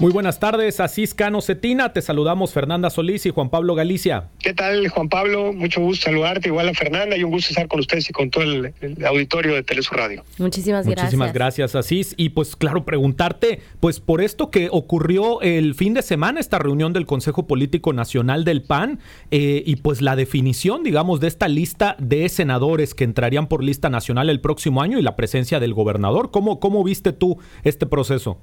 Muy buenas tardes, Asís Cano Cetina. Te saludamos Fernanda Solís y Juan Pablo Galicia. ¿Qué tal, Juan Pablo? Mucho gusto saludarte, igual a Fernanda, y un gusto estar con ustedes y con todo el, auditorio de Telesur Radio. Muchísimas gracias. Muchísimas gracias, Asís. Y pues claro, preguntarte, pues por esto que ocurrió el fin de semana, esta reunión del Consejo Político Nacional del PAN, eh, y pues la definición, digamos, de esta lista de senadores que entrarían por lista nacional el próximo año y la presencia del gobernador. ¿Cómo, cómo viste tú este proceso?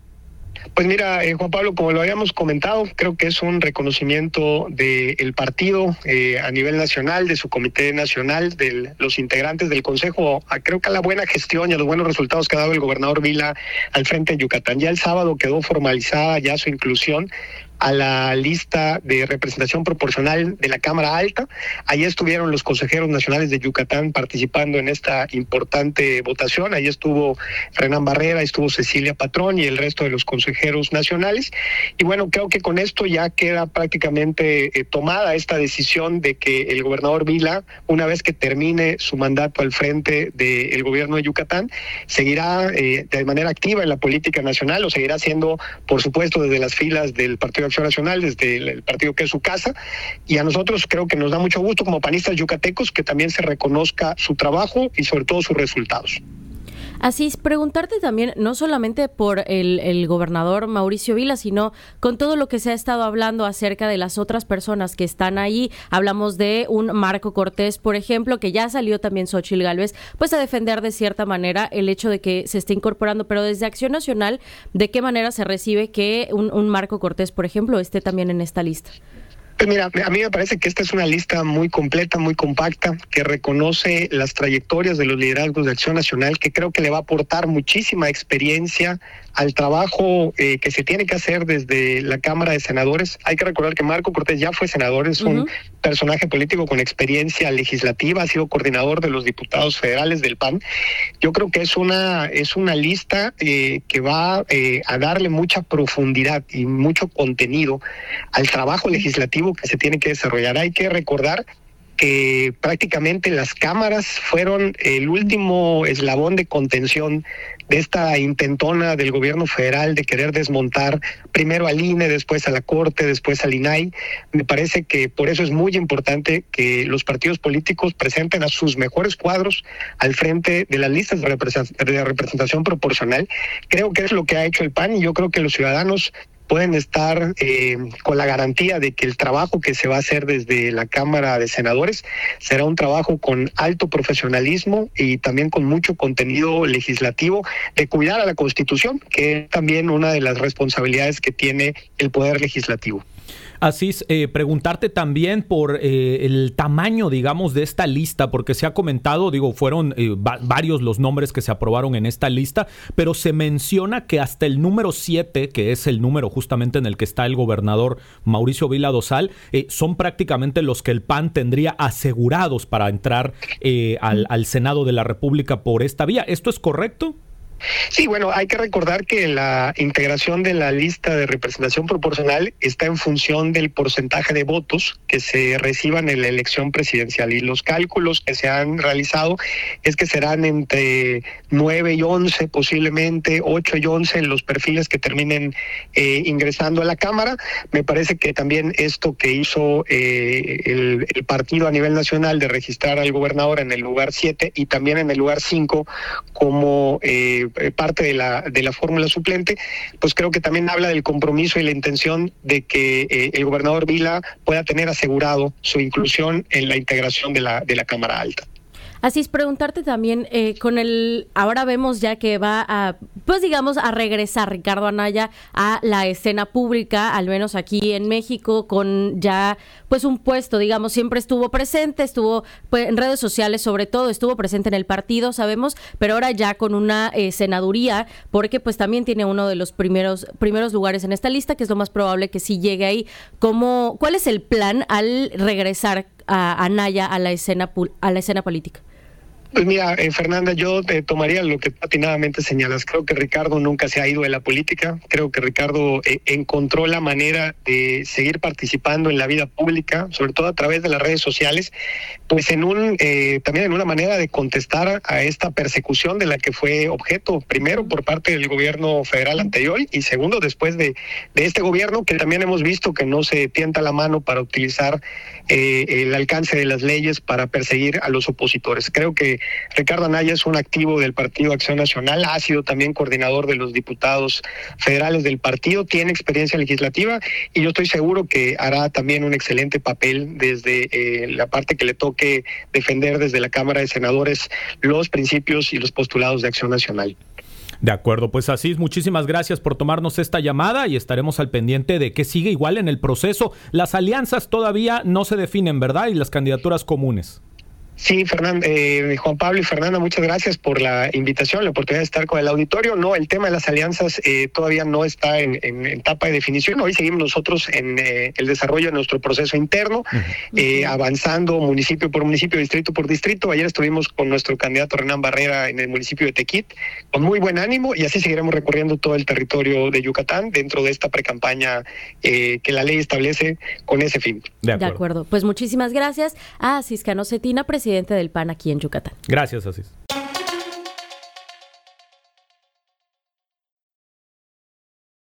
Pues mira, eh, Juan Pablo, como lo habíamos comentado, creo que es un reconocimiento del partido eh, a nivel nacional, de su comité nacional, de los integrantes del Consejo, creo que a la buena gestión y a los buenos resultados que ha dado el gobernador Vila al frente de Yucatán. Ya el sábado quedó formalizada ya su inclusión a la lista de representación proporcional de la Cámara Alta. Allí estuvieron los consejeros nacionales de Yucatán participando en esta importante votación. Allí estuvo Renan Barrera, estuvo Cecilia Patrón y el resto de los consejeros nacionales. Y bueno, creo que con esto ya queda prácticamente eh, tomada esta decisión de que el gobernador Vila, una vez que termine su mandato al frente del gobierno de Yucatán, seguirá eh, de manera activa en la política nacional, o seguirá siendo, por supuesto, desde las filas del Partido Acción Nacional, desde el, partido que es su casa, y a nosotros creo que nos da mucho gusto como panistas yucatecos que también se reconozca su trabajo y sobre todo sus resultados. Así es, preguntarte también, no solamente por el, gobernador Mauricio Vila, sino con todo lo que se ha estado hablando acerca de las otras personas que están ahí. Hablamos de un Marco Cortés, por ejemplo, que ya salió también Xochil Gálvez, pues a defender de cierta manera el hecho de que se esté incorporando, pero desde Acción Nacional, ¿de qué manera se recibe que un, un Marco Cortés, por ejemplo, esté también en esta lista? Pues mira, a mí me parece que esta es una lista muy completa, muy compacta, que reconoce las trayectorias de los liderazgos de Acción Nacional, que creo que le va a aportar muchísima experiencia al trabajo eh, que se tiene que hacer desde la Cámara de Senadores. Hay que recordar que Marco Cortés ya fue senador, es un personaje político con experiencia legislativa, ha sido coordinador de los diputados federales del PAN. Yo creo que es una, es una lista eh, que va eh, a darle mucha profundidad y mucho contenido al trabajo legislativo que se tiene que desarrollar. Hay que recordar que prácticamente las cámaras fueron el último eslabón de contención de esta intentona del gobierno federal de querer desmontar primero al INE, después a la Corte, después al INAI. Me parece que por eso es muy importante que los partidos políticos presenten a sus mejores cuadros al frente de las listas de representación proporcional. Creo que es lo que ha hecho el PAN y yo creo que los ciudadanos pueden estar eh, con la garantía de que el trabajo que se va a hacer desde la Cámara de Senadores será un trabajo con alto profesionalismo y también con mucho contenido legislativo de cuidar a la Constitución, que es también una de las responsabilidades que tiene el Poder Legislativo. Así eh, preguntarte también por eh, el tamaño, digamos, de esta lista, porque se ha comentado, digo, fueron eh, varios los nombres que se aprobaron en esta lista, pero se menciona que hasta el número 7, que es el número justamente en el que está el gobernador Mauricio Vila Dosal, son prácticamente los que el PAN tendría asegurados para entrar al, al Senado de la República por esta vía. ¿Esto es correcto? Sí, bueno, hay que recordar que la integración de la lista de representación proporcional está en función del porcentaje de votos que se reciban en la elección presidencial y los cálculos que se han realizado es que serán entre 9 y 11 posiblemente, 8 y 11 en los perfiles que terminen eh, ingresando a la Cámara. Me parece que también esto que hizo eh, el, partido a nivel nacional de registrar al gobernador en el lugar 7 y también en el lugar 5 como... Eh, eh, parte de la, de la fórmula suplente, pues creo que también habla del compromiso y la intención de que eh, el gobernador Vila pueda tener asegurado su inclusión en la integración de la, de la Cámara Alta. Así es, preguntarte también, eh, con el, ahora vemos ya que va a, pues digamos, a regresar Ricardo Anaya a la escena pública, al menos aquí en México, con ya, pues un puesto, digamos, siempre estuvo presente, estuvo pues, en redes sociales sobre todo, estuvo presente en el partido, sabemos, pero ahora ya con una eh, senaduría, porque pues también tiene uno de los primeros, primeros lugares en esta lista, que es lo más probable que sí llegue ahí. ¿Cómo, ¿Cuál es el plan al regresar a Anaya a la escena, a la escena política? Pues mira, eh, Fernanda, yo te tomaría lo que patinadamente señalas. Creo que Ricardo nunca se ha ido de la política. Creo que Ricardo eh, encontró la manera de seguir participando en la vida pública, sobre todo a través de las redes sociales, pues en un eh, también en una manera de contestar a esta persecución de la que fue objeto, primero por parte del gobierno federal anterior y segundo después de, de este gobierno que también hemos visto que no se tienta la mano para utilizar el alcance de las leyes para perseguir a los opositores. Creo que Ricardo Anaya es un activo del Partido Acción Nacional, ha sido también coordinador de los diputados federales del partido, tiene experiencia legislativa y yo estoy seguro que hará también un excelente papel desde eh, la parte que le toque defender desde la Cámara de Senadores los principios y los postulados de Acción Nacional. De acuerdo, pues así, muchísimas gracias por tomarnos esta llamada y estaremos al pendiente de que sigue igual en el proceso. Las alianzas todavía no se definen, ¿verdad? Y las candidaturas comunes. Sí, Fernando, eh, Juan Pablo y Fernanda, muchas gracias por la invitación, la oportunidad de estar con el auditorio. No, el tema de las alianzas eh, todavía no está en, etapa de definición. Hoy seguimos nosotros en eh, el desarrollo de nuestro proceso interno, avanzando municipio por municipio, distrito por distrito. Ayer estuvimos con nuestro candidato Renan Barrera en el municipio de Tequit, con muy buen ánimo, y así seguiremos recorriendo todo el territorio de Yucatán dentro de esta precampaña que la ley establece con ese fin. De acuerdo. Pues muchísimas gracias a Ciscano Cetina, presidente presidente del PAN aquí en Yucatán. Gracias, Asís.